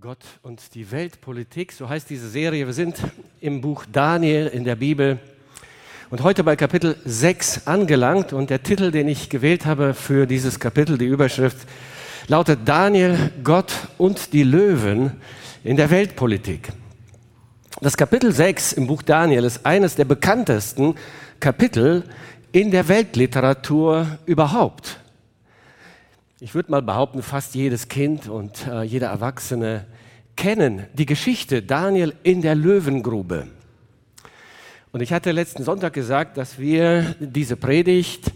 Gott und die Weltpolitik, so heißt diese Serie. Wir sind im Buch Daniel in der Bibel und heute bei Kapitel 6 angelangt und der Titel, den ich gewählt habe für dieses Kapitel, die Überschrift lautet Daniel, Gott und die Löwen in der Weltpolitik. Das Kapitel 6 im Buch Daniel ist eines der bekanntesten Kapitel in der Weltliteratur überhaupt. Ich würde mal behaupten, fast jedes Kind und äh, jeder Erwachsene kennen die Geschichte Daniel in der Löwengrube. Und ich hatte letzten Sonntag gesagt, dass wir diese Predigt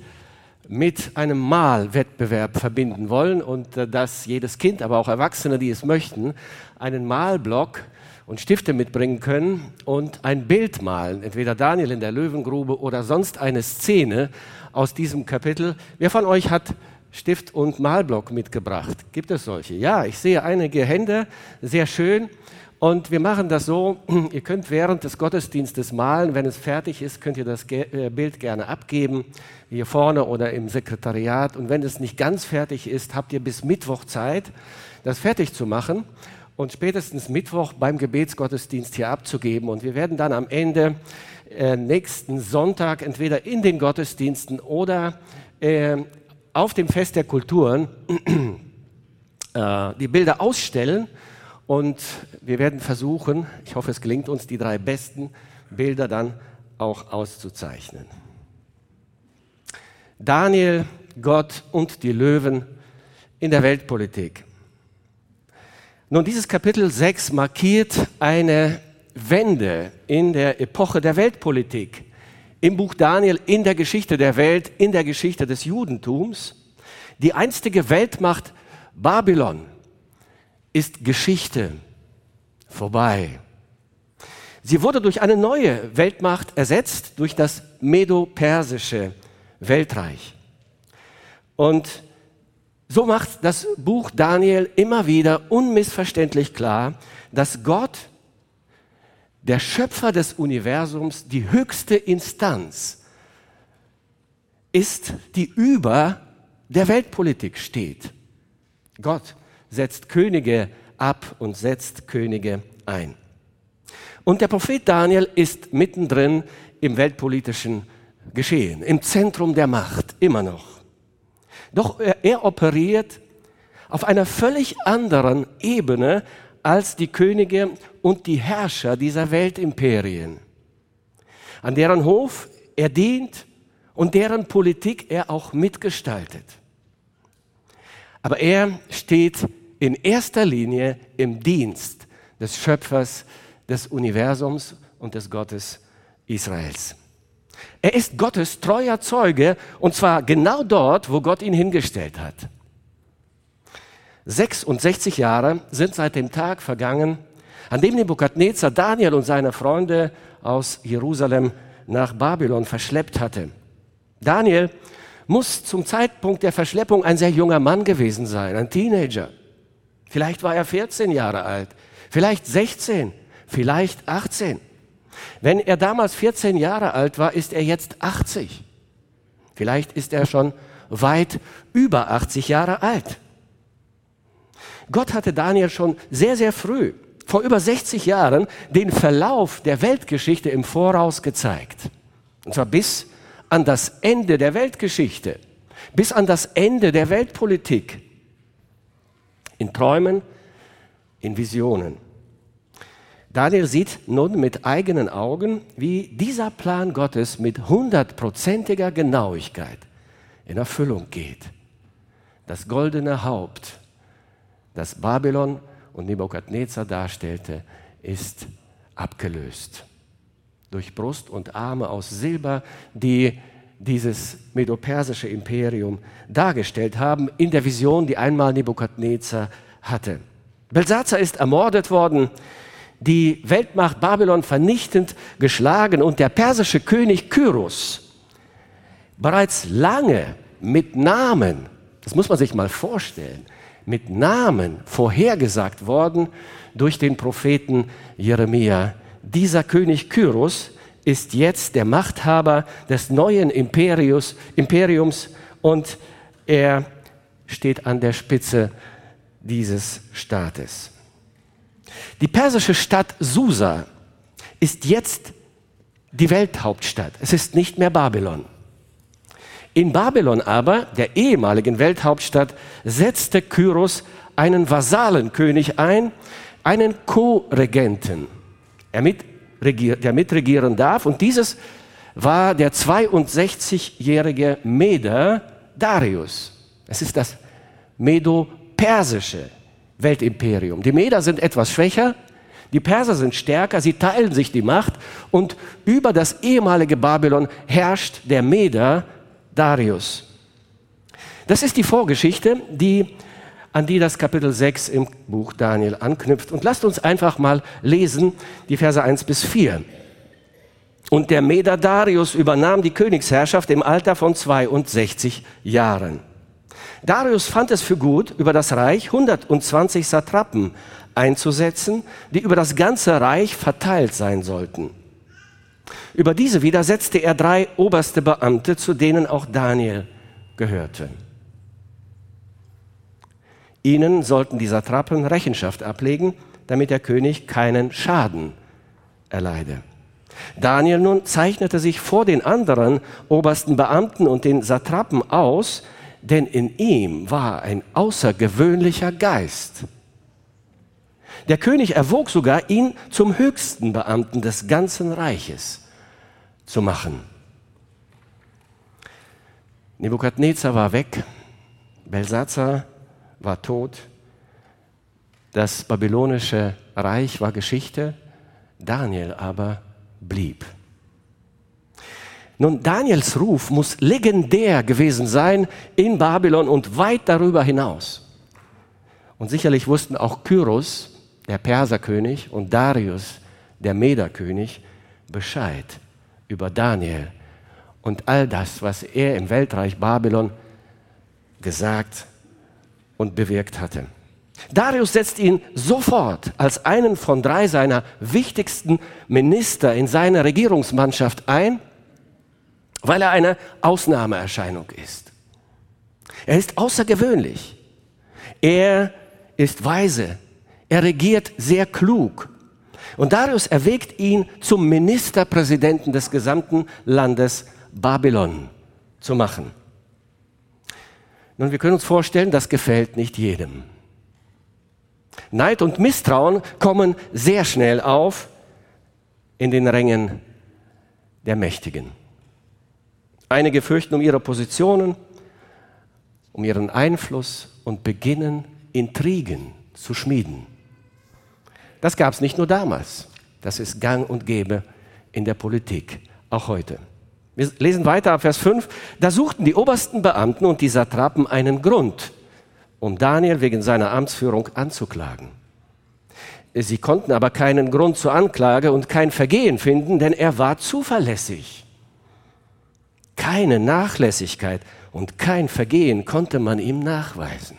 mit einem Malwettbewerb verbinden wollen und äh, dass jedes Kind, aber auch Erwachsene, die es möchten, einen Malblock und Stifte mitbringen können und ein Bild malen, entweder Daniel in der Löwengrube oder sonst eine Szene aus diesem Kapitel. Wer von euch hat Stift und Malblock mitgebracht. Gibt es solche? Ja, ich sehe einige Hände, sehr schön. Und wir machen das so, ihr könnt während des Gottesdienstes malen, wenn es fertig ist, könnt ihr das äh, Bild gerne abgeben, hier vorne oder im Sekretariat. Und wenn es nicht ganz fertig ist, habt ihr bis Mittwoch Zeit, das fertig zu machen und spätestens Mittwoch beim Gebetsgottesdienst hier abzugeben. Und wir werden dann am Ende äh, nächsten Sonntag entweder in den Gottesdiensten oder äh, auf dem Fest der Kulturen äh, die Bilder ausstellen und wir werden versuchen, ich hoffe es gelingt uns, die drei besten Bilder dann auch auszuzeichnen. Daniel, Gott und die Löwen in der Weltpolitik. Nun, dieses Kapitel 6 markiert eine Wende in der Epoche der Weltpolitik im Buch Daniel in der Geschichte der Welt, in der Geschichte des Judentums. Die einstige Weltmacht Babylon ist Geschichte vorbei. Sie wurde durch eine neue Weltmacht ersetzt, durch das Medo-Persische Weltreich. Und so macht das Buch Daniel immer wieder unmissverständlich klar, dass Gott der Schöpfer des Universums, die höchste Instanz ist, die über der Weltpolitik steht. Gott setzt Könige ab und setzt Könige ein. Und der Prophet Daniel ist mittendrin im weltpolitischen Geschehen, im Zentrum der Macht, immer noch. Doch er, er operiert auf einer völlig anderen Ebene als die Könige und die Herrscher dieser Weltimperien, an deren Hof er dient und deren Politik er auch mitgestaltet. Aber er steht in erster Linie im Dienst des Schöpfers des Universums und des Gottes Israels. Er ist Gottes treuer Zeuge und zwar genau dort, wo Gott ihn hingestellt hat. 66 Jahre sind seit dem Tag vergangen, an dem Nebukadnezar Daniel und seine Freunde aus Jerusalem nach Babylon verschleppt hatte. Daniel muss zum Zeitpunkt der Verschleppung ein sehr junger Mann gewesen sein, ein Teenager. Vielleicht war er 14 Jahre alt, vielleicht 16, vielleicht 18. Wenn er damals 14 Jahre alt war, ist er jetzt 80. Vielleicht ist er schon weit über 80 Jahre alt. Gott hatte Daniel schon sehr, sehr früh, vor über 60 Jahren, den Verlauf der Weltgeschichte im Voraus gezeigt. Und zwar bis an das Ende der Weltgeschichte, bis an das Ende der Weltpolitik. In Träumen, in Visionen. Daniel sieht nun mit eigenen Augen, wie dieser Plan Gottes mit hundertprozentiger Genauigkeit in Erfüllung geht. Das goldene Haupt das Babylon und Nebukadnezar darstellte, ist abgelöst. Durch Brust und Arme aus Silber, die dieses medopersische Imperium dargestellt haben in der Vision, die einmal Nebukadnezar hatte. Belsazar ist ermordet worden, die Weltmacht Babylon vernichtend geschlagen und der persische König Kyros, bereits lange mit Namen, das muss man sich mal vorstellen, mit Namen vorhergesagt worden durch den Propheten Jeremia. Dieser König Kyros ist jetzt der Machthaber des neuen Imperius, Imperiums und er steht an der Spitze dieses Staates. Die persische Stadt Susa ist jetzt die Welthauptstadt. Es ist nicht mehr Babylon. In Babylon aber, der ehemaligen Welthauptstadt, setzte Kyros einen Vasallenkönig ein, einen Co-Regenten, der mitregieren darf. Und dieses war der 62-jährige Meder Darius. Es ist das Medo-Persische Weltimperium. Die Meder sind etwas schwächer, die Perser sind stärker, sie teilen sich die Macht und über das ehemalige Babylon herrscht der Meder Darius. Das ist die Vorgeschichte, die, an die das Kapitel 6 im Buch Daniel anknüpft. Und lasst uns einfach mal lesen, die Verse 1 bis 4. Und der Meder Darius übernahm die Königsherrschaft im Alter von 62 Jahren. Darius fand es für gut, über das Reich 120 Satrapen einzusetzen, die über das ganze Reich verteilt sein sollten. Über diese wieder setzte er drei oberste Beamte, zu denen auch Daniel gehörte. Ihnen sollten die Satrapen Rechenschaft ablegen, damit der König keinen Schaden erleide. Daniel nun zeichnete sich vor den anderen obersten Beamten und den Satrapen aus, denn in ihm war ein außergewöhnlicher Geist. Der König erwog sogar, ihn zum höchsten Beamten des ganzen Reiches zu machen. Nebukadnezar war weg, Belsazar war tot, das babylonische Reich war Geschichte, Daniel aber blieb. Nun, Daniels Ruf muss legendär gewesen sein in Babylon und weit darüber hinaus. Und sicherlich wussten auch Kyros, der Perserkönig, und Darius, der Mederkönig, Bescheid über Daniel und all das, was er im Weltreich Babylon gesagt und bewirkt hatte. Darius setzt ihn sofort als einen von drei seiner wichtigsten Minister in seine Regierungsmannschaft ein weil er eine Ausnahmeerscheinung ist. Er ist außergewöhnlich. Er ist weise. Er regiert sehr klug. Und Darius erwägt ihn zum Ministerpräsidenten des gesamten Landes Babylon zu machen. Nun, wir können uns vorstellen, das gefällt nicht jedem. Neid und Misstrauen kommen sehr schnell auf in den Rängen der Mächtigen. Einige fürchten um ihre Positionen, um ihren Einfluss und beginnen Intrigen zu schmieden. Das gab es nicht nur damals, das ist gang und gäbe in der Politik, auch heute. Wir lesen weiter ab Vers 5. Da suchten die obersten Beamten und die Satrapen einen Grund, um Daniel wegen seiner Amtsführung anzuklagen. Sie konnten aber keinen Grund zur Anklage und kein Vergehen finden, denn er war zuverlässig. Keine Nachlässigkeit und kein Vergehen konnte man ihm nachweisen.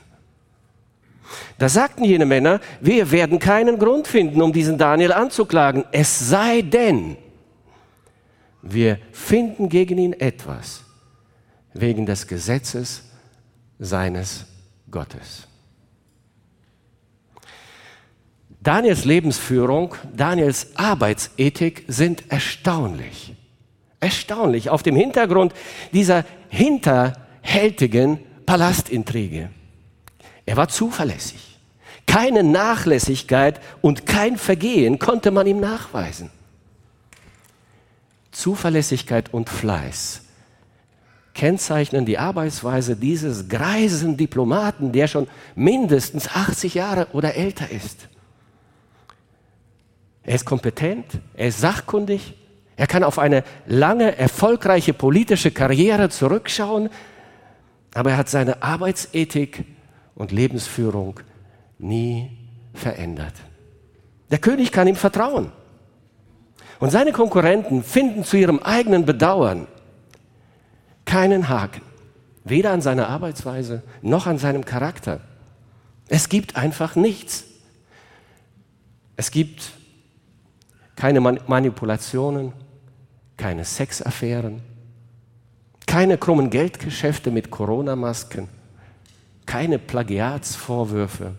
Da sagten jene Männer, wir werden keinen Grund finden, um diesen Daniel anzuklagen, es sei denn, wir finden gegen ihn etwas wegen des Gesetzes seines Gottes. Daniels Lebensführung, Daniels Arbeitsethik sind erstaunlich. Erstaunlich, auf dem Hintergrund dieser hinterhältigen Palastintrige. Er war zuverlässig. Keine Nachlässigkeit und kein Vergehen konnte man ihm nachweisen. Zuverlässigkeit und Fleiß kennzeichnen die Arbeitsweise dieses greisen Diplomaten, der schon mindestens 80 Jahre oder älter ist. Er ist kompetent, er ist sachkundig, er kann auf eine lange, erfolgreiche politische Karriere zurückschauen, aber er hat seine Arbeitsethik und Lebensführung nie verändert. Der König kann ihm vertrauen. Und seine Konkurrenten finden zu ihrem eigenen Bedauern keinen Haken, weder an seiner Arbeitsweise noch an seinem Charakter. Es gibt einfach nichts. Es gibt keine Manipulationen, keine Sexaffären, keine krummen Geldgeschäfte mit Corona-Masken, keine Plagiatsvorwürfe.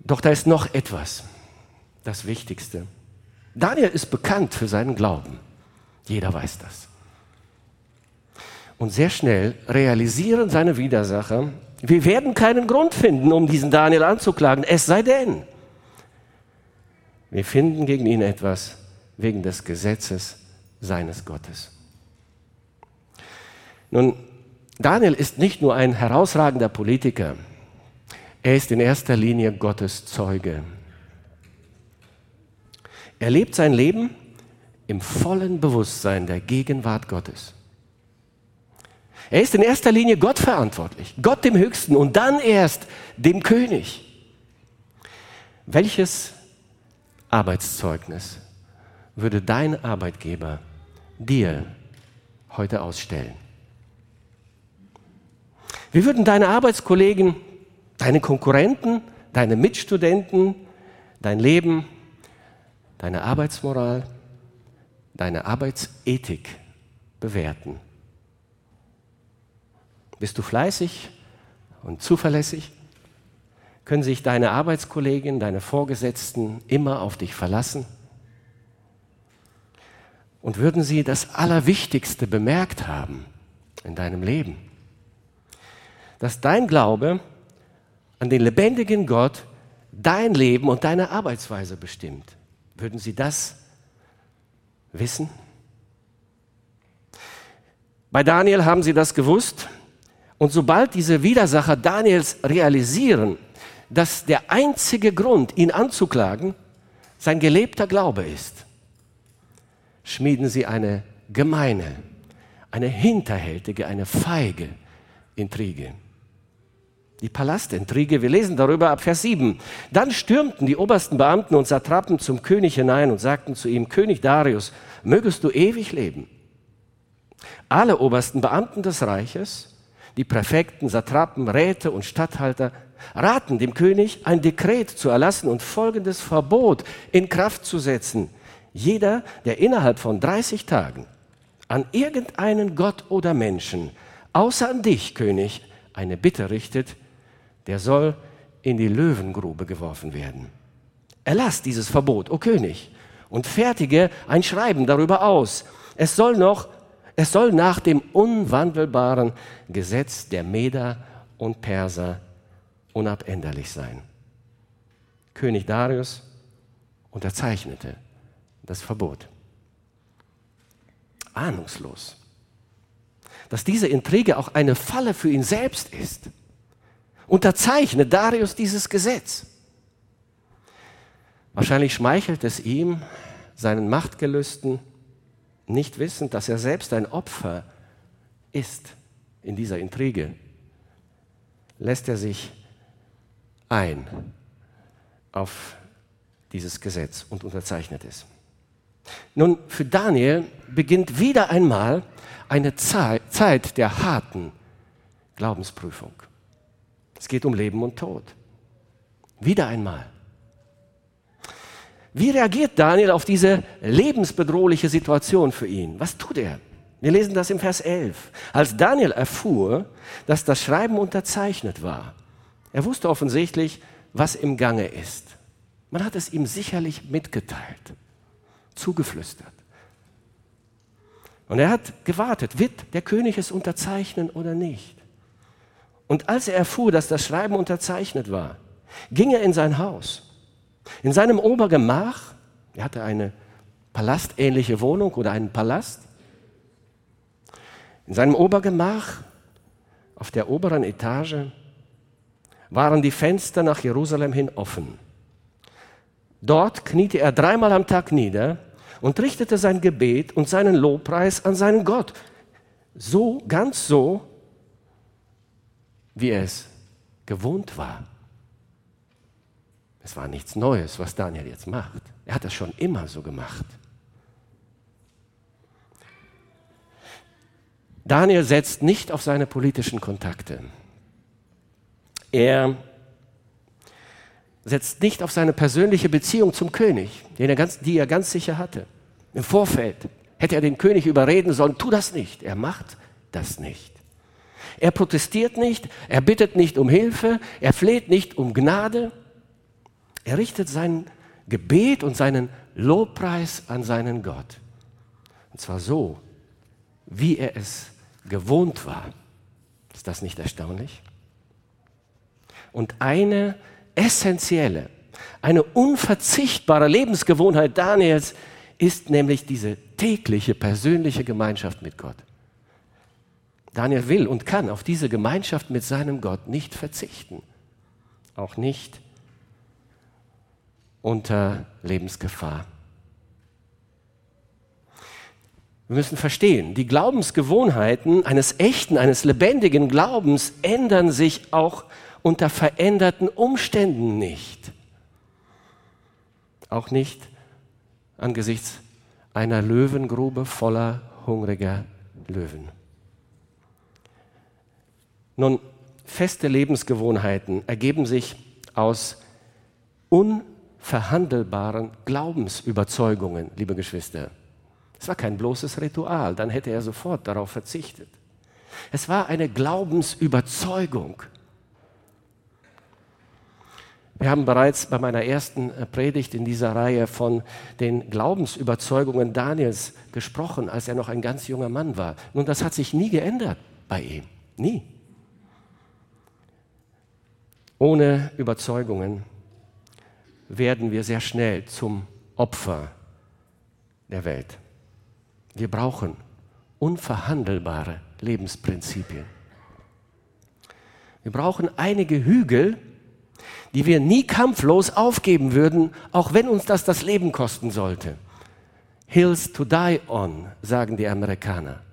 Doch da ist noch etwas, das Wichtigste. Daniel ist bekannt für seinen Glauben. Jeder weiß das. Und sehr schnell realisieren seine Widersacher, wir werden keinen Grund finden, um diesen Daniel anzuklagen, es sei denn, wir finden gegen ihn etwas wegen des Gesetzes seines Gottes. Nun, Daniel ist nicht nur ein herausragender Politiker, er ist in erster Linie Gottes Zeuge. Er lebt sein Leben im vollen Bewusstsein der Gegenwart Gottes. Er ist in erster Linie Gott verantwortlich, Gott dem Höchsten und dann erst dem König. Welches Arbeitszeugnis würde dein Arbeitgeber dir heute ausstellen? Wie würden deine Arbeitskollegen, deine Konkurrenten, deine Mitstudenten dein Leben, deine Arbeitsmoral, deine Arbeitsethik bewerten? Bist du fleißig und zuverlässig? Können sich deine Arbeitskollegen, deine Vorgesetzten immer auf dich verlassen? Und würden sie das Allerwichtigste bemerkt haben in deinem Leben? Dass dein Glaube an den lebendigen Gott dein Leben und deine Arbeitsweise bestimmt. Würden sie das wissen? Bei Daniel haben sie das gewusst. Und sobald diese Widersacher Daniels realisieren, dass der einzige Grund, ihn anzuklagen, sein gelebter Glaube ist, schmieden sie eine gemeine, eine hinterhältige, eine feige Intrige. Die Palastintrige, wir lesen darüber ab Vers 7. Dann stürmten die obersten Beamten und Satrapen zum König hinein und sagten zu ihm, König Darius, mögest du ewig leben. Alle obersten Beamten des Reiches, die Präfekten, Satrapen, Räte und Statthalter raten dem König, ein Dekret zu erlassen und folgendes Verbot in Kraft zu setzen. Jeder, der innerhalb von 30 Tagen an irgendeinen Gott oder Menschen, außer an dich, König, eine Bitte richtet, der soll in die Löwengrube geworfen werden. Erlass dieses Verbot, o oh König, und fertige ein Schreiben darüber aus. Es soll noch, es soll nach dem unwandelbaren Gesetz der Meder und Perser unabänderlich sein. König Darius unterzeichnete das Verbot. Ahnungslos, dass diese Intrige auch eine Falle für ihn selbst ist, unterzeichnet Darius dieses Gesetz. Wahrscheinlich schmeichelt es ihm, seinen Machtgelüsten, nicht wissend, dass er selbst ein Opfer ist in dieser Intrige, lässt er sich ein auf dieses Gesetz und unterzeichnet es. Nun, für Daniel beginnt wieder einmal eine Zeit der harten Glaubensprüfung. Es geht um Leben und Tod. Wieder einmal. Wie reagiert Daniel auf diese lebensbedrohliche Situation für ihn? Was tut er? Wir lesen das im Vers 11. Als Daniel erfuhr, dass das Schreiben unterzeichnet war, er wusste offensichtlich, was im Gange ist. Man hat es ihm sicherlich mitgeteilt, zugeflüstert. Und er hat gewartet, wird der König es unterzeichnen oder nicht. Und als er erfuhr, dass das Schreiben unterzeichnet war, ging er in sein Haus. In seinem Obergemach, er hatte eine palastähnliche Wohnung oder einen Palast, in seinem Obergemach auf der oberen Etage waren die Fenster nach Jerusalem hin offen. Dort kniete er dreimal am Tag nieder und richtete sein Gebet und seinen Lobpreis an seinen Gott. So, ganz so, wie er es gewohnt war. Es war nichts Neues, was Daniel jetzt macht. Er hat das schon immer so gemacht. Daniel setzt nicht auf seine politischen Kontakte. Er setzt nicht auf seine persönliche Beziehung zum König, den er ganz, die er ganz sicher hatte. Im Vorfeld hätte er den König überreden sollen, tu das nicht. Er macht das nicht. Er protestiert nicht, er bittet nicht um Hilfe, er fleht nicht um Gnade. Er richtet sein Gebet und seinen Lobpreis an seinen Gott. Und zwar so, wie er es gewohnt war. Ist das nicht erstaunlich? Und eine essentielle, eine unverzichtbare Lebensgewohnheit Daniels ist nämlich diese tägliche persönliche Gemeinschaft mit Gott. Daniel will und kann auf diese Gemeinschaft mit seinem Gott nicht verzichten. Auch nicht unter Lebensgefahr. Wir müssen verstehen, die Glaubensgewohnheiten eines echten, eines lebendigen Glaubens ändern sich auch unter veränderten Umständen nicht. Auch nicht angesichts einer Löwengrube voller hungriger Löwen. Nun, feste Lebensgewohnheiten ergeben sich aus unverhandelbaren Glaubensüberzeugungen, liebe Geschwister. Es war kein bloßes Ritual, dann hätte er sofort darauf verzichtet. Es war eine Glaubensüberzeugung. Wir haben bereits bei meiner ersten Predigt in dieser Reihe von den Glaubensüberzeugungen Daniels gesprochen, als er noch ein ganz junger Mann war. Nun, das hat sich nie geändert bei ihm. Nie. Ohne Überzeugungen werden wir sehr schnell zum Opfer der Welt. Wir brauchen unverhandelbare Lebensprinzipien. Wir brauchen einige Hügel, die wir nie kampflos aufgeben würden, auch wenn uns das das Leben kosten sollte. Hills to die on, sagen die Amerikaner.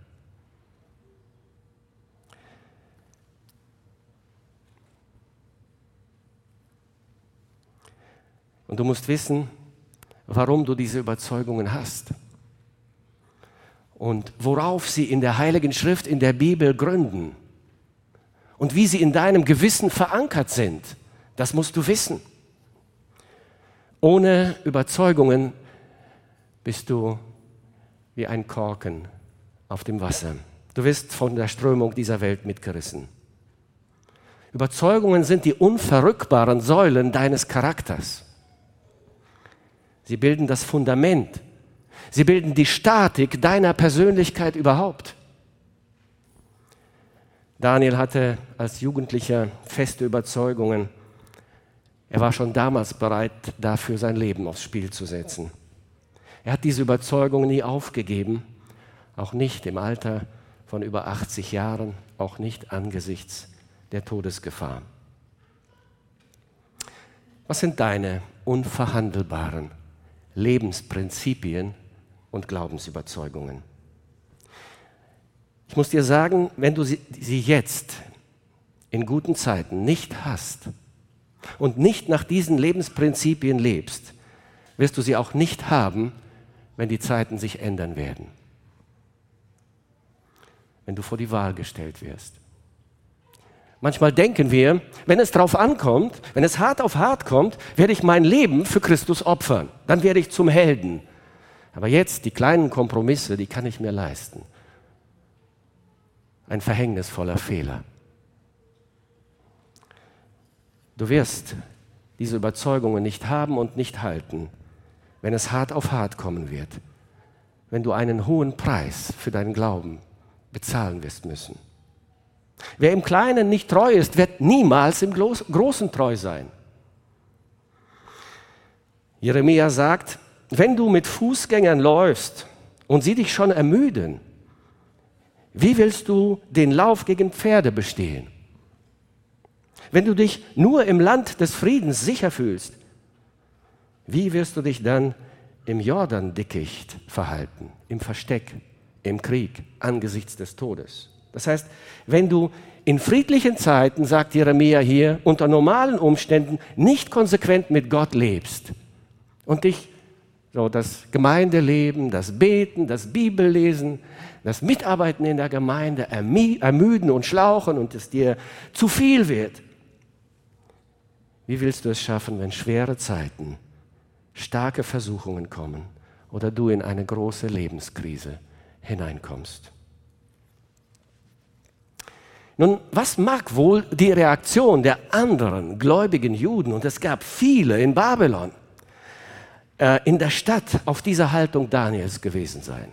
Und du musst wissen, warum du diese Überzeugungen hast und worauf sie in der Heiligen Schrift, in der Bibel gründen und wie sie in deinem Gewissen verankert sind. Das musst du wissen. Ohne Überzeugungen bist du wie ein Korken auf dem Wasser. Du wirst von der Strömung dieser Welt mitgerissen. Überzeugungen sind die unverrückbaren Säulen deines Charakters. Sie bilden das Fundament. Sie bilden die Statik deiner Persönlichkeit überhaupt. Daniel hatte als Jugendlicher feste Überzeugungen. Er war schon damals bereit, dafür sein Leben aufs Spiel zu setzen. Er hat diese Überzeugungen nie aufgegeben, auch nicht im Alter von über 80 Jahren, auch nicht angesichts der Todesgefahr. Was sind deine unverhandelbaren Lebensprinzipien und Glaubensüberzeugungen. Ich muss dir sagen, wenn du sie, jetzt in guten Zeiten nicht hast und nicht nach diesen Lebensprinzipien lebst, wirst du sie auch nicht haben, wenn die Zeiten sich ändern werden. Wenn du vor die Wahl gestellt wirst. Manchmal denken wir, wenn es drauf ankommt, wenn es hart auf hart kommt, werde ich mein Leben für Christus opfern. Dann werde ich zum Helden. Aber jetzt die kleinen Kompromisse, die kann ich mir leisten. Ein verhängnisvoller Fehler. Du wirst diese Überzeugungen nicht haben und nicht halten, wenn es hart auf hart kommen wird, wenn du einen hohen Preis für deinen Glauben bezahlen wirst müssen. Wer im Kleinen nicht treu ist, wird niemals im Großen treu sein. Jeremia sagt, wenn du mit Fußgängern läufst und sie dich schon ermüden, wie willst du den Lauf gegen Pferde bestehen? Wenn du dich nur im Land des Friedens sicher fühlst, wie wirst du dich dann im Jordan-Dickicht verhalten, im Versteck, im Krieg, angesichts des Todes? Das heißt, wenn du in friedlichen Zeiten, sagt Jeremia hier, unter normalen Umständen nicht konsequent mit Gott lebst und dich so das Gemeindeleben, das Beten, das Bibellesen, das Mitarbeiten in der Gemeinde ermüden und schlauchen und es dir zu viel wird. Wie willst du es schaffen, wenn schwere Zeiten, starke Versuchungen kommen oder du in eine große Lebenskrise hineinkommst? Nun, was mag wohl die Reaktion der anderen gläubigen Juden, und es gab viele in Babylon, äh, in der Stadt auf diese Haltung Daniels gewesen sein?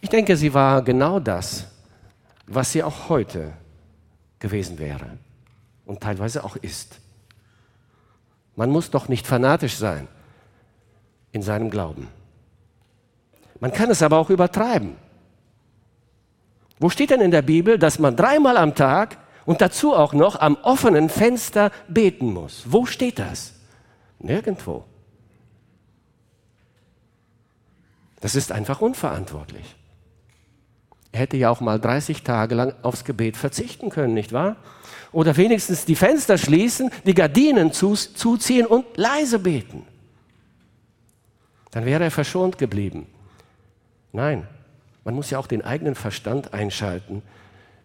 Ich denke, sie war genau das, was sie auch heute gewesen wäre und teilweise auch ist. Man muss doch nicht fanatisch sein in seinem Glauben. Man kann es aber auch übertreiben. Wo steht denn in der Bibel, dass man dreimal am Tag und dazu auch noch am offenen Fenster beten muss? Wo steht das? Nirgendwo. Das ist einfach unverantwortlich. Er hätte ja auch mal 30 Tage lang aufs Gebet verzichten können, nicht wahr? Oder wenigstens die Fenster schließen, die Gardinen zuziehen und leise beten. Dann wäre er verschont geblieben. Nein, man muss ja auch den eigenen Verstand einschalten,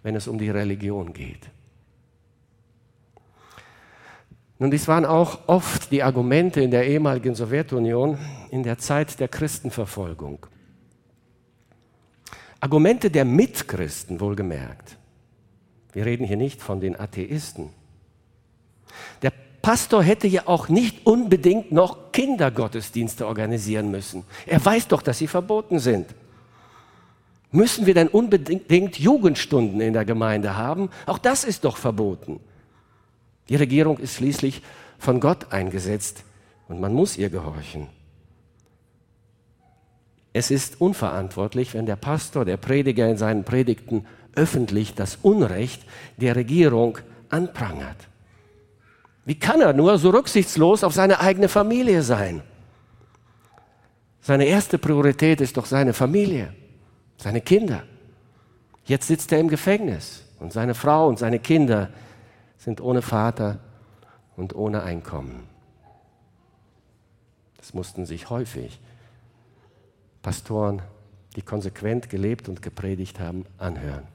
wenn es um die Religion geht. Nun, dies waren auch oft die Argumente in der ehemaligen Sowjetunion in der Zeit der Christenverfolgung. Argumente der Mitchristen wohlgemerkt. Wir reden hier nicht von den Atheisten. Der Pastor hätte ja auch nicht unbedingt noch Kindergottesdienste organisieren müssen. Er weiß doch, dass sie verboten sind. Müssen wir denn unbedingt Jugendstunden in der Gemeinde haben? Auch das ist doch verboten. Die Regierung ist schließlich von Gott eingesetzt und man muss ihr gehorchen. Es ist unverantwortlich, wenn der Pastor, der Prediger in seinen Predigten öffentlich das Unrecht der Regierung anprangert. Wie kann er nur so rücksichtslos auf seine eigene Familie sein? Seine erste Priorität ist doch seine Familie seine Kinder. Jetzt sitzt er im Gefängnis und seine Frau und seine Kinder sind ohne Vater und ohne Einkommen. Das mussten sich häufig Pastoren, die konsequent gelebt und gepredigt haben, anhören.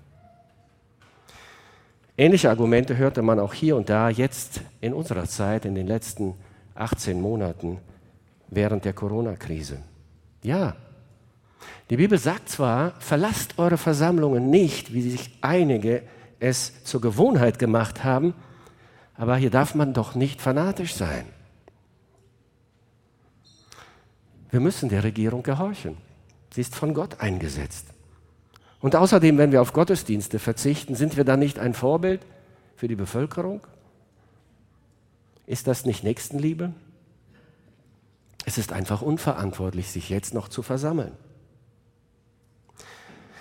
Ähnliche Argumente hörte man auch hier und da jetzt in unserer Zeit, in den letzten 18 Monaten während der Corona-Krise. Ja, die Bibel sagt zwar, verlasst eure Versammlungen nicht, wie sich einige es zur Gewohnheit gemacht haben, aber hier darf man doch nicht fanatisch sein. Wir müssen der Regierung gehorchen. Sie ist von Gott eingesetzt. Und außerdem, wenn wir auf Gottesdienste verzichten, sind wir dann nicht ein Vorbild für die Bevölkerung? Ist das nicht Nächstenliebe? Es ist einfach unverantwortlich, sich jetzt noch zu versammeln.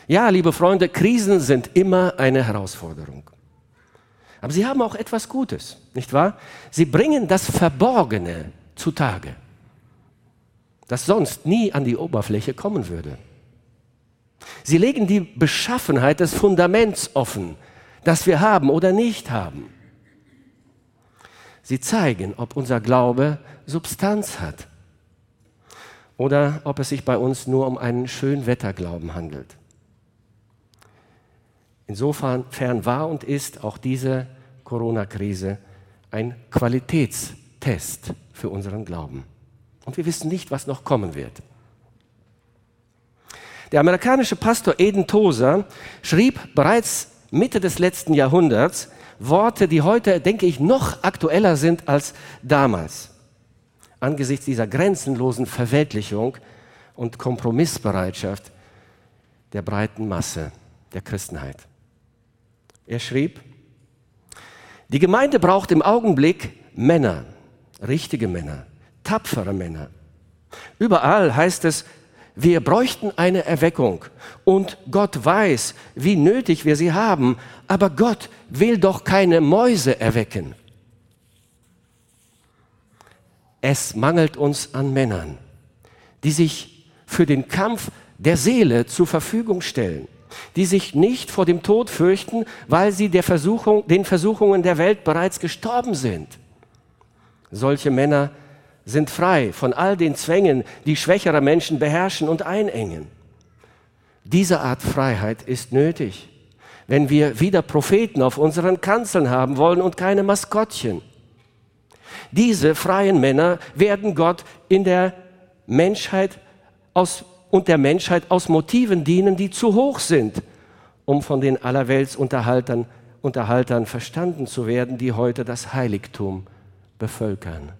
Ja, liebe Freunde, Krisen sind immer eine Herausforderung. Aber sie haben auch etwas Gutes, nicht wahr? Sie bringen das Verborgene zutage, das sonst nie an die Oberfläche kommen würde. Sie legen die Beschaffenheit des Fundaments offen, das wir haben oder nicht haben. Sie zeigen, ob unser Glaube Substanz hat oder ob es sich bei uns nur um einen Schönwetterglauben handelt. Insofern war und ist auch diese Corona-Krise ein Qualitätstest für unseren Glauben. Und wir wissen nicht, was noch kommen wird. Der amerikanische Pastor Eden Tozer schrieb bereits Mitte des letzten Jahrhunderts Worte, die heute, denke ich, noch aktueller sind als damals. Angesichts dieser grenzenlosen Verweltlichung und Kompromissbereitschaft der breiten Masse der Christenheit. Er schrieb, die Gemeinde braucht im Augenblick Männer, richtige Männer, tapfere Männer. Überall heißt es, wir bräuchten eine Erweckung und Gott weiß, wie nötig wir sie haben, aber Gott will doch keine Mäuse erwecken. Es mangelt uns an Männern, die sich für den Kampf der Seele zur Verfügung stellen die sich nicht vor dem Tod fürchten, weil sie Versuchung, den Versuchungen der Welt bereits gestorben sind. Solche Männer sind frei von all den Zwängen, die schwächere Menschen beherrschen und einengen. Diese Art Freiheit ist nötig, wenn wir wieder Propheten auf unseren Kanzeln haben wollen und keine Maskottchen. Diese freien Männer werden Gott in der Menschheit aus und der Menschheit aus Motiven dienen, die zu hoch sind um von den Allerweltsunterhaltern Unterhaltern verstanden zu werden, die heute das Heiligtum bevölkern.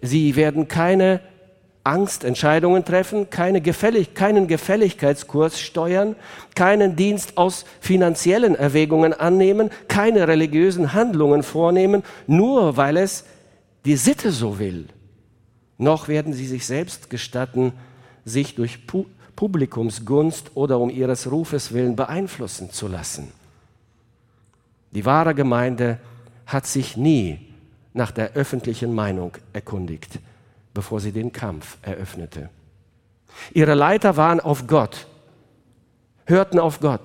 Sie werden keine Angstentscheidungen treffen, keine Gefällig keinen Gefälligkeitskurs steuern, keinen Dienst aus finanziellen Erwägungen annehmen, keine religiösen Handlungen vornehmen, nur weil es die Sitte so will. Noch werden sie sich selbst gestatten, sich durch Pu Publikumsgunst oder um ihres Rufes willen beeinflussen zu lassen. Die wahre Gemeinde hat sich nie nach der öffentlichen Meinung erkundigt bevor sie den Kampf eröffnete. Ihre Leiter waren auf Gott, hörten auf Gott.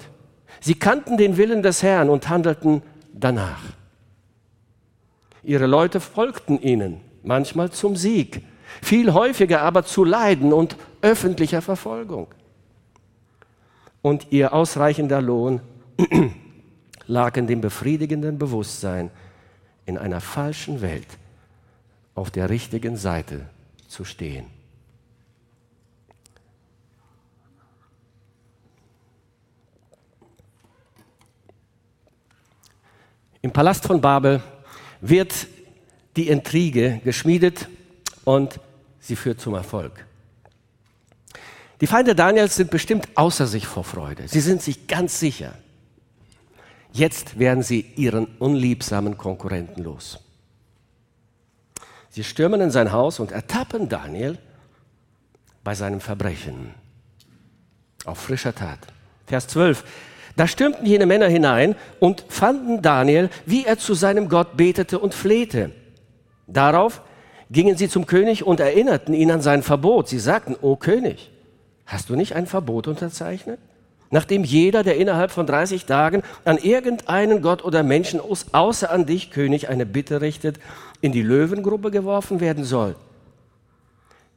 Sie kannten den Willen des Herrn und handelten danach. Ihre Leute folgten ihnen, manchmal zum Sieg, viel häufiger aber zu Leiden und öffentlicher Verfolgung. Und ihr ausreichender Lohn lag in dem befriedigenden Bewusstsein, in einer falschen Welt auf der richtigen Seite zu stehen. Im Palast von Babel wird die Intrige geschmiedet und sie führt zum Erfolg. Die Feinde Daniels sind bestimmt außer sich vor Freude. Sie sind sich ganz sicher. Jetzt werden sie ihren unliebsamen Konkurrenten los. Sie stürmen in sein Haus und ertappen Daniel bei seinem Verbrechen. Auf frischer Tat. Vers 12. Da stürmten jene Männer hinein und fanden Daniel, wie er zu seinem Gott betete und flehte. Darauf gingen sie zum König und erinnerten ihn an sein Verbot. Sie sagten, O König, hast du nicht ein Verbot unterzeichnet? Nachdem jeder, der innerhalb von 30 Tagen an irgendeinen Gott oder Menschen außer an dich, König, eine Bitte richtet, in die Löwengrube geworfen werden soll.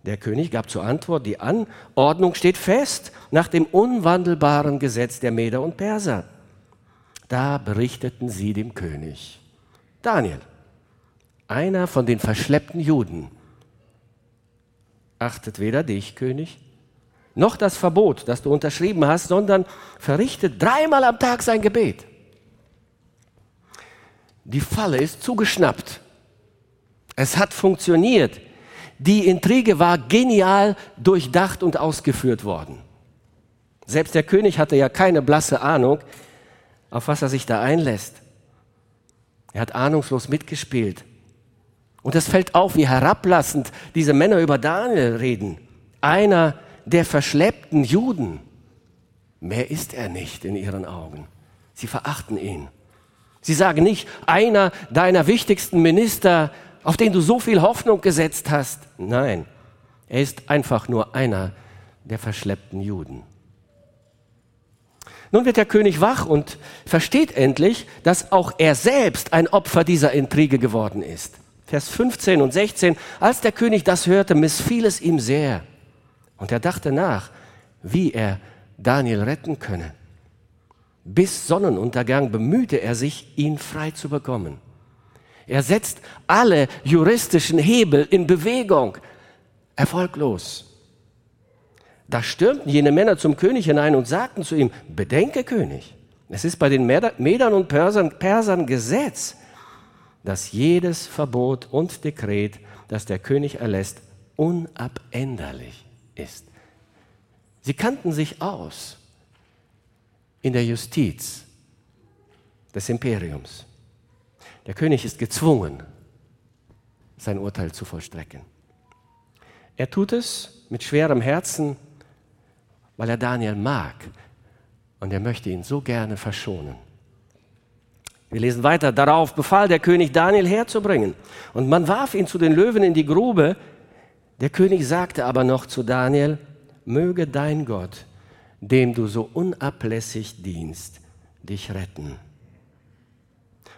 Der König gab zur Antwort, die Anordnung steht fest nach dem unwandelbaren Gesetz der Meder und Perser. Da berichteten sie dem König. Daniel, einer von den verschleppten Juden, achtet weder dich, König, noch das Verbot, das du unterschrieben hast, sondern verrichtet dreimal am Tag sein Gebet. Die Falle ist zugeschnappt. Es hat funktioniert. Die Intrige war genial durchdacht und ausgeführt worden. Selbst der König hatte ja keine blasse Ahnung, auf was er sich da einlässt. Er hat ahnungslos mitgespielt. Und es fällt auf, wie herablassend diese Männer über Daniel reden. Einer der verschleppten Juden. Mehr ist er nicht in ihren Augen. Sie verachten ihn. Sie sagen nicht, einer deiner wichtigsten Minister auf den du so viel Hoffnung gesetzt hast. Nein, er ist einfach nur einer der verschleppten Juden. Nun wird der König wach und versteht endlich, dass auch er selbst ein Opfer dieser Intrige geworden ist. Vers 15 und 16, als der König das hörte, missfiel es ihm sehr. Und er dachte nach, wie er Daniel retten könne. Bis Sonnenuntergang bemühte er sich, ihn frei zu bekommen. Er setzt alle juristischen Hebel in Bewegung. Erfolglos. Da stürmten jene Männer zum König hinein und sagten zu ihm, bedenke König, es ist bei den Medern und Persern, Persern Gesetz, dass jedes Verbot und Dekret, das der König erlässt, unabänderlich ist. Sie kannten sich aus in der Justiz des Imperiums. Der König ist gezwungen, sein Urteil zu vollstrecken. Er tut es mit schwerem Herzen, weil er Daniel mag und er möchte ihn so gerne verschonen. Wir lesen weiter. Darauf befahl der König Daniel herzubringen. Und man warf ihn zu den Löwen in die Grube. Der König sagte aber noch zu Daniel, möge dein Gott, dem du so unablässig dienst, dich retten.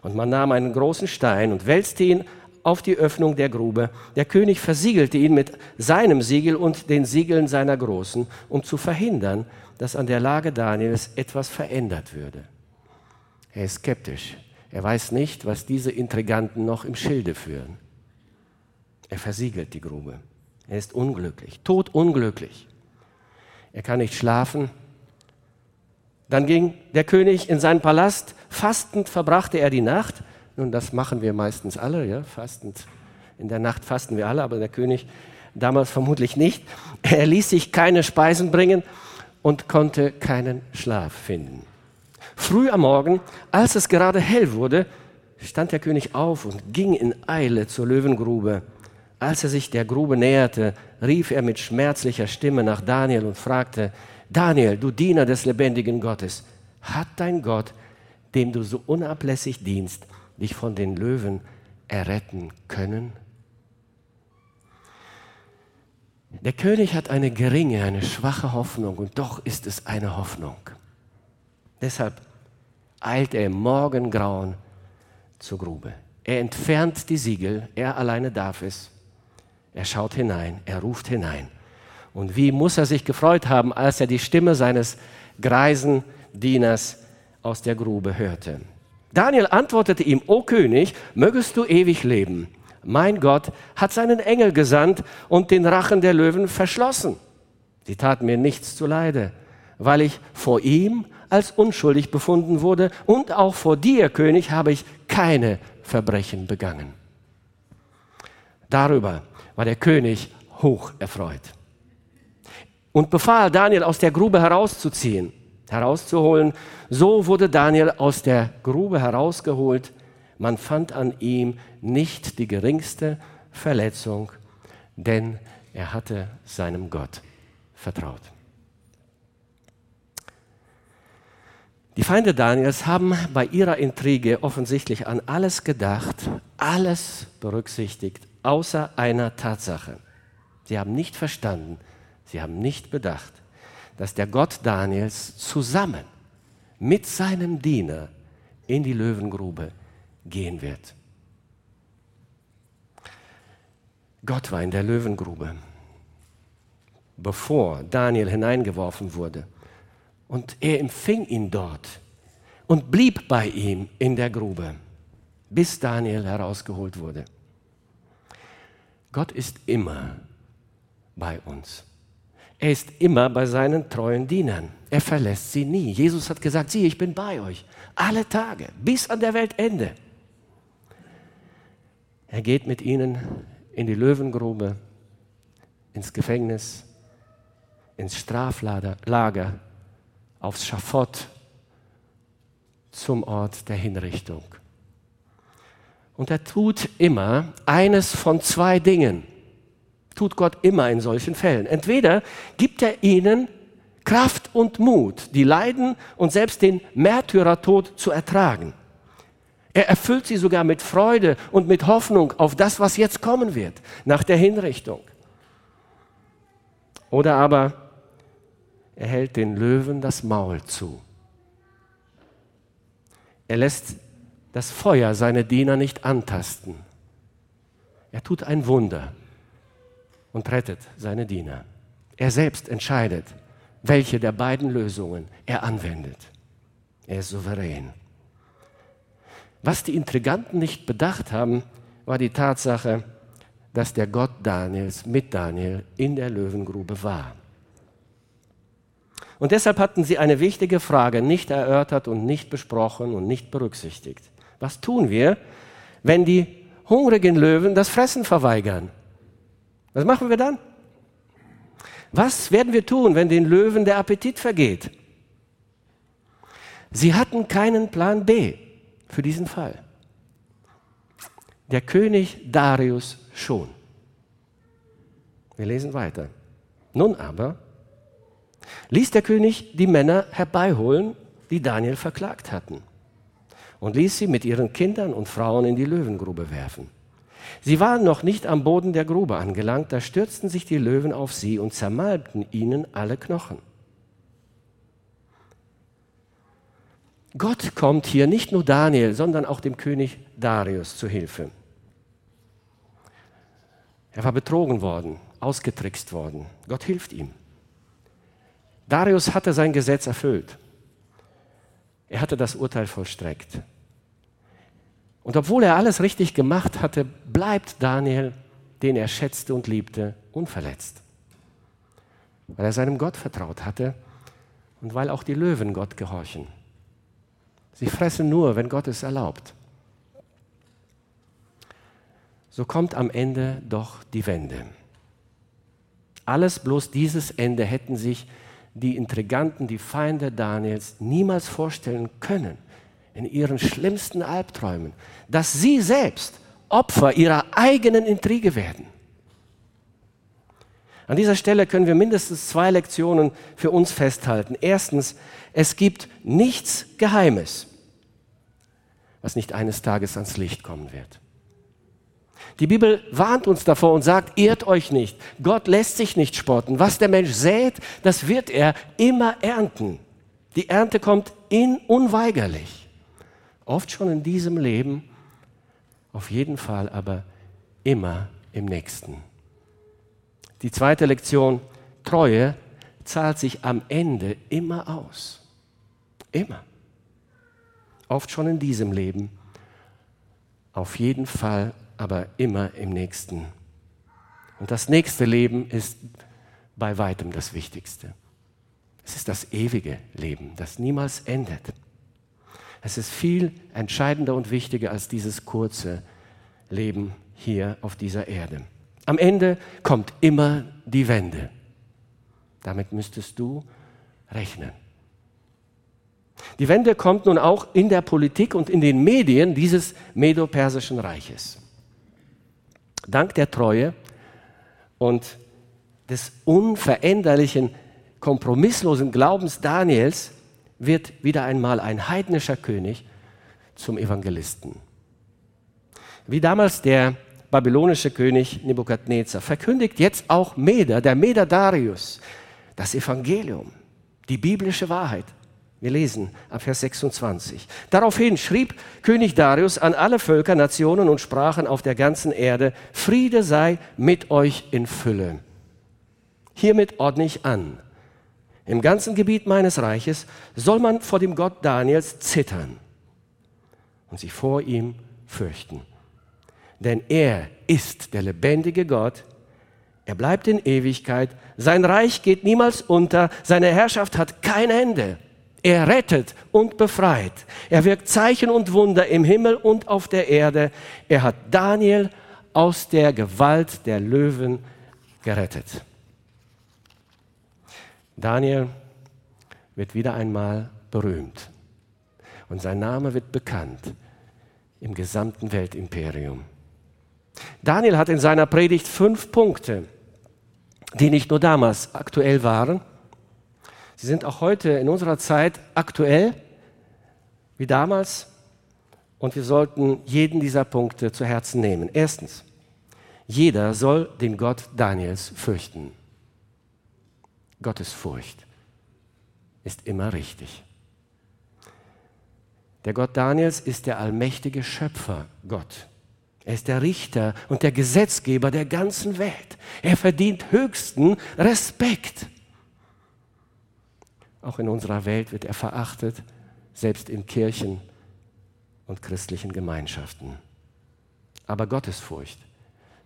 Und man nahm einen großen Stein und wälzte ihn auf die Öffnung der Grube. Der König versiegelte ihn mit seinem Siegel und den Siegeln seiner Großen, um zu verhindern, dass an der Lage Daniels etwas verändert würde. Er ist skeptisch. Er weiß nicht, was diese Intriganten noch im Schilde führen. Er versiegelt die Grube. Er ist unglücklich, todunglücklich. Er kann nicht schlafen, Dann ging der König in seinen Palast, fastend verbrachte er die Nacht. Nun, das machen wir meistens alle, ja, fastend. In der Nacht fasten wir alle, aber der König damals vermutlich nicht. Er ließ sich keine Speisen bringen und konnte keinen Schlaf finden. Früh am Morgen, als es gerade hell wurde, stand der König auf und ging in Eile zur Löwengrube. Als er sich der Grube näherte, rief er mit schmerzlicher Stimme nach Daniel und fragte, Daniel, du Diener des lebendigen Gottes, hat dein Gott, dem du so unablässig dienst, dich von den Löwen erretten können? Der König hat eine geringe, eine schwache Hoffnung und doch ist es eine Hoffnung. Deshalb eilt er im Morgengrauen zur Grube. Er entfernt die Siegel, er alleine darf es. Er schaut hinein, er ruft hinein. Und wie muss er sich gefreut haben, als er die Stimme seines greisen Dieners aus der Grube hörte. Daniel antwortete ihm, O König, mögest du ewig leben. Mein Gott hat seinen Engel gesandt und den Rachen der Löwen verschlossen. Sie taten mir nichts zuleide, weil ich vor ihm als unschuldig befunden wurde und auch vor dir, König, habe ich keine Verbrechen begangen. Darüber war der König hoch erfreut und befahl Daniel aus der Grube herauszuziehen, herauszuholen. So wurde Daniel aus der Grube herausgeholt. Man fand an ihm nicht die geringste Verletzung, denn er hatte seinem Gott vertraut. Die Feinde Daniels haben bei ihrer Intrige offensichtlich an alles gedacht, alles berücksichtigt, außer einer Tatsache. Sie haben nicht verstanden, sie haben nicht bedacht, dass der Gott Daniels zusammen mit seinem Diener in die Löwengrube gehen wird. Gott war in der Löwengrube, bevor Daniel hineingeworfen wurde. Und er empfing ihn dort und blieb bei ihm in der Grube, bis Daniel herausgeholt wurde. Gott ist immer bei uns. Er ist immer bei seinen treuen Dienern. Er verlässt sie nie. Jesus hat gesagt, sieh, ich bin bei euch alle Tage bis an der Weltende. Er geht mit ihnen in die Löwengrube, ins Gefängnis, ins Straflager, aufs Schafott zum Ort der Hinrichtung. Und er tut immer eines von zwei Dingen. Tut Gott immer in solchen Fällen. Entweder gibt er ihnen Kraft und Mut, die Leiden und selbst den Märtyrertod zu ertragen. Er erfüllt sie sogar mit Freude und mit Hoffnung auf das, was jetzt kommen wird, nach der Hinrichtung. Oder aber er hält den Löwen das Maul zu. Er lässt das Feuer seine Diener nicht antasten. Er tut ein Wunder und rettet seine Diener. Er selbst entscheidet, welche der beiden Lösungen er anwendet. Er ist souverän. Was die Intriganten nicht bedacht haben, war die Tatsache, dass der Gott Daniels mit Daniel in der Löwengrube war. Und deshalb hatten sie eine wichtige Frage nicht erörtert und nicht besprochen und nicht berücksichtigt. Was tun wir, wenn die hungrigen Löwen das Fressen verweigern? Was machen wir dann? Was werden wir tun, wenn den Löwen der Appetit vergeht? Sie hatten keinen Plan B für diesen Fall. Der König Darius schon. Wir lesen weiter. Nun aber ließ der König die Männer herbeiholen, die Daniel verklagt hatten, und ließ sie mit ihren Kindern und Frauen in die Löwengrube werfen. Sie waren noch nicht am Boden der Grube angelangt, da stürzten sich die Löwen auf sie und zermalmten ihnen alle Knochen. Gott kommt hier nicht nur Daniel, sondern auch dem König Darius zu Hilfe. Er war betrogen worden, ausgetrickst worden. Gott hilft ihm. Darius hatte sein Gesetz erfüllt. Er hatte das Urteil vollstreckt. Und obwohl er alles richtig gemacht hatte, bleibt Daniel, den er schätzte und liebte, unverletzt. Weil er seinem Gott vertraut hatte und weil auch die Löwen Gott gehorchen. Sie fressen nur, wenn Gott es erlaubt. So kommt am Ende doch die Wende. Alles bloß dieses Ende hätten sich die Intriganten, die Feinde Daniels niemals vorstellen können in ihren schlimmsten Albträumen, dass sie selbst Opfer ihrer eigenen Intrige werden. An dieser Stelle können wir mindestens zwei Lektionen für uns festhalten. Erstens, es gibt nichts Geheimes, was nicht eines Tages ans Licht kommen wird. Die Bibel warnt uns davor und sagt, irrt euch nicht. Gott lässt sich nicht spotten. Was der Mensch sät, das wird er immer ernten. Die Ernte kommt in unweigerlich. Oft schon in diesem Leben, auf jeden Fall aber immer im nächsten. Die zweite Lektion, Treue zahlt sich am Ende immer aus. Immer. Oft schon in diesem Leben, auf jeden Fall aber immer im nächsten. Und das nächste Leben ist bei weitem das Wichtigste. Es ist das ewige Leben, das niemals endet. Es ist viel entscheidender und wichtiger als dieses kurze Leben hier auf dieser Erde. Am Ende kommt immer die Wende. Damit müsstest du rechnen. Die Wende kommt nun auch in der Politik und in den Medien dieses Medo-Persischen Reiches. Dank der Treue und des unveränderlichen, kompromisslosen Glaubens Daniels wird wieder einmal ein heidnischer König zum Evangelisten. Wie damals der babylonische König Nebukadnezar verkündigt jetzt auch Meder, der Meder Darius, das Evangelium, die biblische Wahrheit. Wir lesen ab Vers 26. Daraufhin schrieb König Darius an alle Völker, Nationen und Sprachen auf der ganzen Erde, Friede sei mit euch in Fülle. Hiermit ordne ich an. Im ganzen Gebiet meines Reiches soll man vor dem Gott Daniels zittern und sich vor ihm fürchten denn er ist der lebendige Gott. Er bleibt in Ewigkeit. Sein Reich geht niemals unter. Seine Herrschaft hat kein Ende. Er rettet und befreit. Er wirkt Zeichen und Wunder im Himmel und auf der Erde. Er hat Daniel aus der Gewalt der Löwen gerettet. Daniel wird wieder einmal berühmt und sein Name wird bekannt im gesamten Weltimperium. Daniel hat in seiner Predigt fünf Punkte, die nicht nur damals aktuell waren, sie sind auch heute in unserer Zeit aktuell wie damals und wir sollten jeden dieser Punkte zu Herzen nehmen. Erstens, jeder soll den Gott Daniels fürchten. Gottes Furcht ist immer richtig. Der Gott Daniels ist der allmächtige Schöpfer Gott. Er ist der Richter und der Gesetzgeber der ganzen Welt. Er verdient höchsten Respekt. Auch in unserer Welt wird er verachtet, selbst in Kirchen und christlichen Gemeinschaften. Aber Gottesfurcht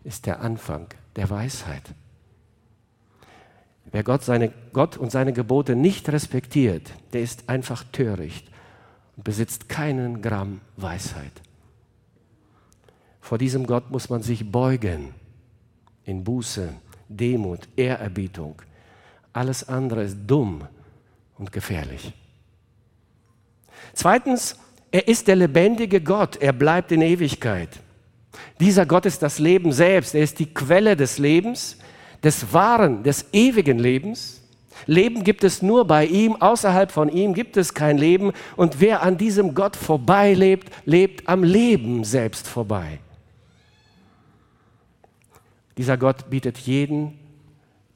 ist der Anfang der Weisheit. Wer Gott, seine, Gott und seine Gebote nicht respektiert, der ist einfach töricht und besitzt keinen Gramm Weisheit. Vor diesem Gott muss man sich beugen in Buße, Demut, Ehrerbietung. Alles andere ist dumm und gefährlich. Zweitens, er ist der lebendige Gott, er bleibt in Ewigkeit. Dieser Gott ist das Leben selbst, er ist die Quelle des Lebens, des wahren, des ewigen Lebens. Leben gibt es nur bei ihm, außerhalb von ihm gibt es kein Leben und wer an diesem Gott vorbeilebt, lebt am Leben selbst vorbei. Dieser Gott bietet jeden,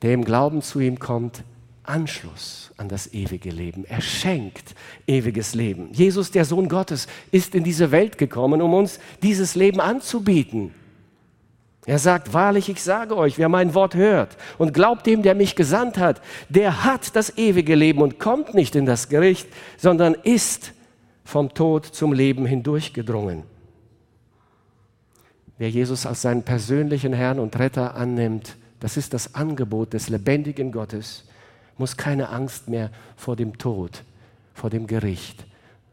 der im Glauben zu ihm kommt, Anschluss an das ewige Leben. Er schenkt ewiges Leben. Jesus, der Sohn Gottes, ist in diese Welt gekommen, um uns dieses Leben anzubieten. Er sagt, wahrlich, ich sage euch, wer mein Wort hört und glaubt dem, der mich gesandt hat, der hat das ewige Leben und kommt nicht in das Gericht, sondern ist vom Tod zum Leben hindurchgedrungen. Wer Jesus als seinen persönlichen Herrn und Retter annimmt, das ist das Angebot des lebendigen Gottes, muss keine Angst mehr vor dem Tod, vor dem Gericht,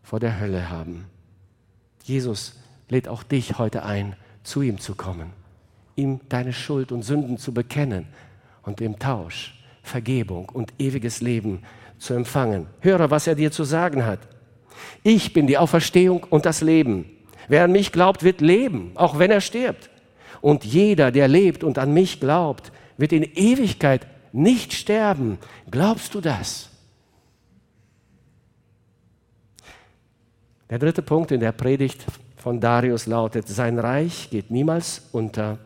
vor der Hölle haben. Jesus lädt auch dich heute ein, zu ihm zu kommen, ihm deine Schuld und Sünden zu bekennen und im Tausch Vergebung und ewiges Leben zu empfangen. Höre, was er dir zu sagen hat. Ich bin die Auferstehung und das Leben. Wer an mich glaubt, wird leben, auch wenn er stirbt. Und jeder, der lebt und an mich glaubt, wird in Ewigkeit nicht sterben. Glaubst du das? Der dritte Punkt in der Predigt von Darius lautet, sein Reich geht niemals unter,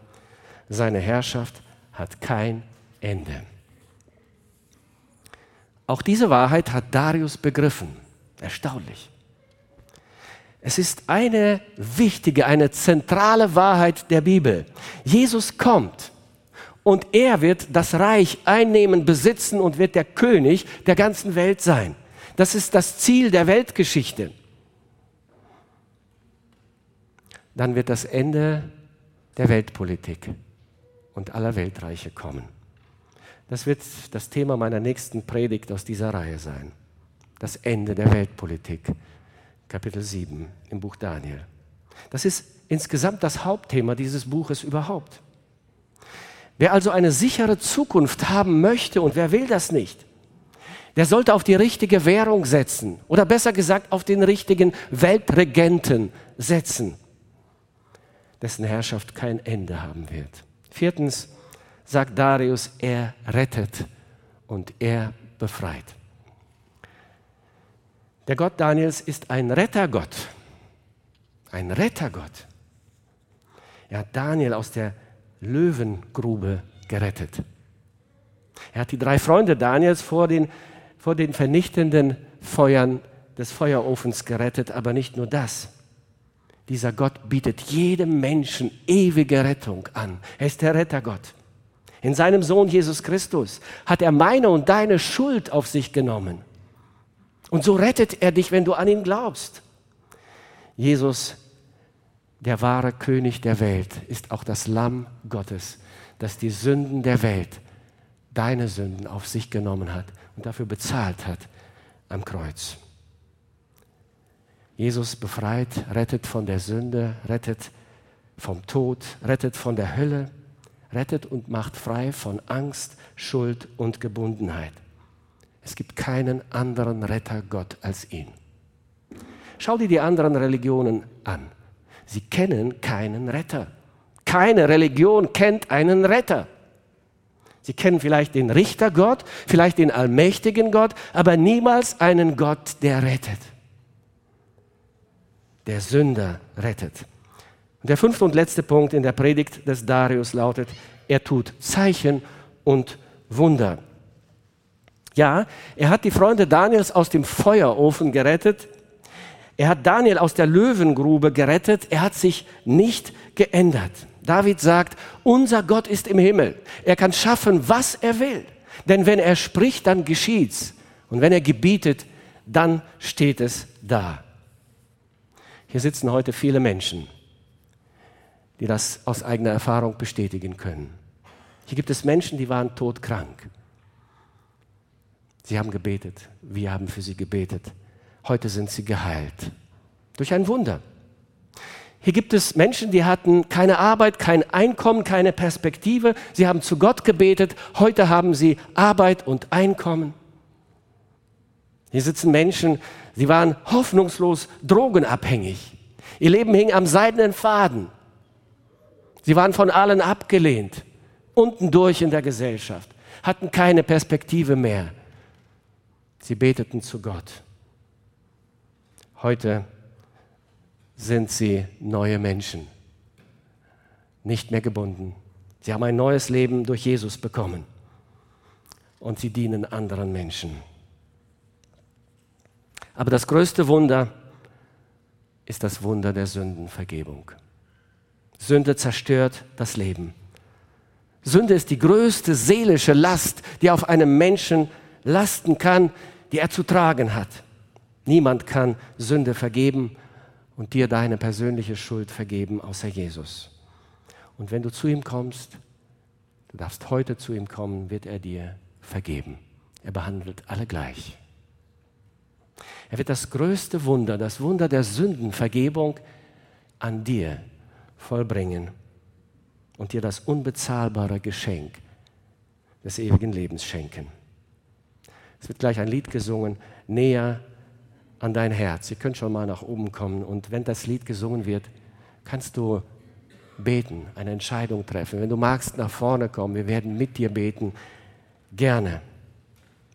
seine Herrschaft hat kein Ende. Auch diese Wahrheit hat Darius begriffen. Erstaunlich. Es ist eine wichtige, eine zentrale Wahrheit der Bibel. Jesus kommt und er wird das Reich einnehmen, besitzen und wird der König der ganzen Welt sein. Das ist das Ziel der Weltgeschichte. Dann wird das Ende der Weltpolitik und aller Weltreiche kommen. Das wird das Thema meiner nächsten Predigt aus dieser Reihe sein. Das Ende der Weltpolitik, Kapitel 7 im Buch Daniel. Das ist insgesamt das Hauptthema dieses Buches überhaupt. Wer also eine sichere Zukunft haben möchte und wer will das nicht, der sollte auf die richtige Währung setzen oder besser gesagt auf den richtigen Weltregenten setzen, dessen Herrschaft kein Ende haben wird. Viertens, sagt Darius, er rettet und er befreit. Der Gott Daniels ist ein Rettergott. Ein Rettergott. Er hat Daniel aus der Löwengrube gerettet. Er hat die drei Freunde Daniels vor den, vor den vernichtenden Feuern des Feuerofens gerettet, aber nicht nur das. Dieser Gott bietet jedem Menschen ewige Rettung an. Er ist der Rettergott. In seinem Sohn Jesus Christus hat er meine und deine Schuld auf sich genommen. Und so rettet er dich, wenn du an ihn glaubst. Jesus, der wahre König der Welt, ist auch das Lamm Gottes, das die Sünden der Welt, deine Sünden auf sich genommen hat und dafür bezahlt hat am Kreuz. Jesus befreit, rettet von der Sünde, rettet vom Tod, rettet von der Hölle rettet und macht frei von Angst, Schuld und Gebundenheit. Es gibt keinen anderen Rettergott als ihn. Schau dir die anderen Religionen an. Sie kennen keinen Retter. Keine Religion kennt einen Retter. Sie kennen vielleicht den Richtergott, vielleicht den allmächtigen Gott, aber niemals einen Gott, der rettet. Der Sünder rettet. Der fünfte und letzte Punkt in der Predigt des Darius lautet, er tut Zeichen und Wunder. Ja, er hat die Freunde Daniels aus dem Feuerofen gerettet. Er hat Daniel aus der Löwengrube gerettet. Er hat sich nicht geändert. David sagt, unser Gott ist im Himmel. Er kann schaffen, was er will. Denn wenn er spricht, dann geschieht's. Und wenn er gebietet, dann steht es da. Hier sitzen heute viele Menschen, die das aus eigener Erfahrung bestätigen können. Hier gibt es Menschen, die waren todkrank. Sie haben gebetet, wir haben für sie gebetet. Heute sind sie geheilt. Durch ein Wunder. Hier gibt es Menschen, die hatten keine Arbeit, kein Einkommen, keine Perspektive. Sie haben zu Gott gebetet. Heute haben sie Arbeit und Einkommen. Hier sitzen Menschen, sie waren hoffnungslos drogenabhängig. Ihr Leben hing am seidenen Faden. Sie waren von allen abgelehnt, unten durch in der Gesellschaft, hatten keine Perspektive mehr. Sie beteten zu Gott. Heute sind sie neue Menschen, nicht mehr gebunden. Sie haben ein neues Leben durch Jesus bekommen und sie dienen anderen Menschen. Aber das größte Wunder ist das Wunder der Sündenvergebung. Sünde zerstört das Leben. Sünde ist die größte seelische Last, die auf einem Menschen lasten kann, die er zu tragen hat. Niemand kann Sünde vergeben und dir deine persönliche Schuld vergeben, außer Jesus. Und wenn du zu ihm kommst, du darfst heute zu ihm kommen, wird er dir vergeben. Er behandelt alle gleich. Er wird das größte Wunder, das Wunder der Sündenvergebung an dir vollbringen und dir das unbezahlbare Geschenk des ewigen Lebens schenken. Es wird gleich ein Lied gesungen, näher an dein Herz. Ihr könnt schon mal nach oben kommen und wenn das Lied gesungen wird, kannst du beten, eine Entscheidung treffen. Wenn du magst, nach vorne kommen, wir werden mit dir beten. Gerne.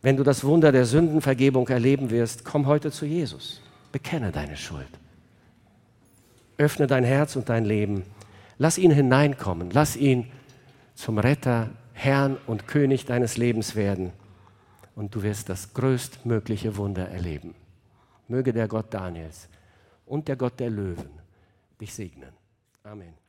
Wenn du das Wunder der Sündenvergebung erleben wirst, komm heute zu Jesus. Bekenne deine Schuld. Öffne dein Herz und dein Leben. Lass ihn hineinkommen. Lass ihn zum Retter, Herrn und König deines Lebens werden. Und du wirst das größtmögliche Wunder erleben. Möge der Gott Daniels und der Gott der Löwen dich segnen. Amen.